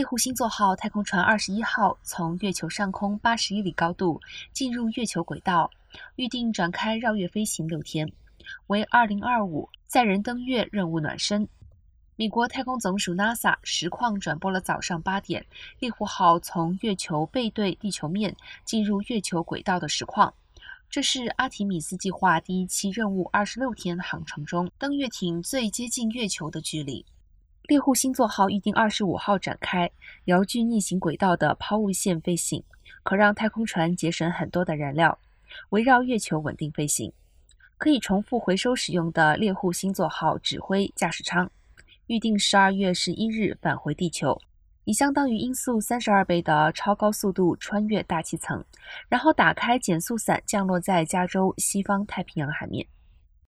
猎户星座号太空船二十一号从月球上空八十一里高度进入月球轨道，预定展开绕月飞行六天，为二零二五载人登月任务暖身。美国太空总署 NASA 实况转播了早上八点猎户号从月球背对地球面进入月球轨道的实况。这是阿提米斯计划第一期任务二十六天航程中登月艇最接近月球的距离。猎户星座号预定二十五号展开遥距逆行轨道的抛物线飞行，可让太空船节省很多的燃料，围绕月球稳定飞行。可以重复回收使用的猎户星座号指挥驾驶舱，预定十二月十一日返回地球，以相当于音速三十二倍的超高速度穿越大气层，然后打开减速伞降落在加州西方太平洋海面。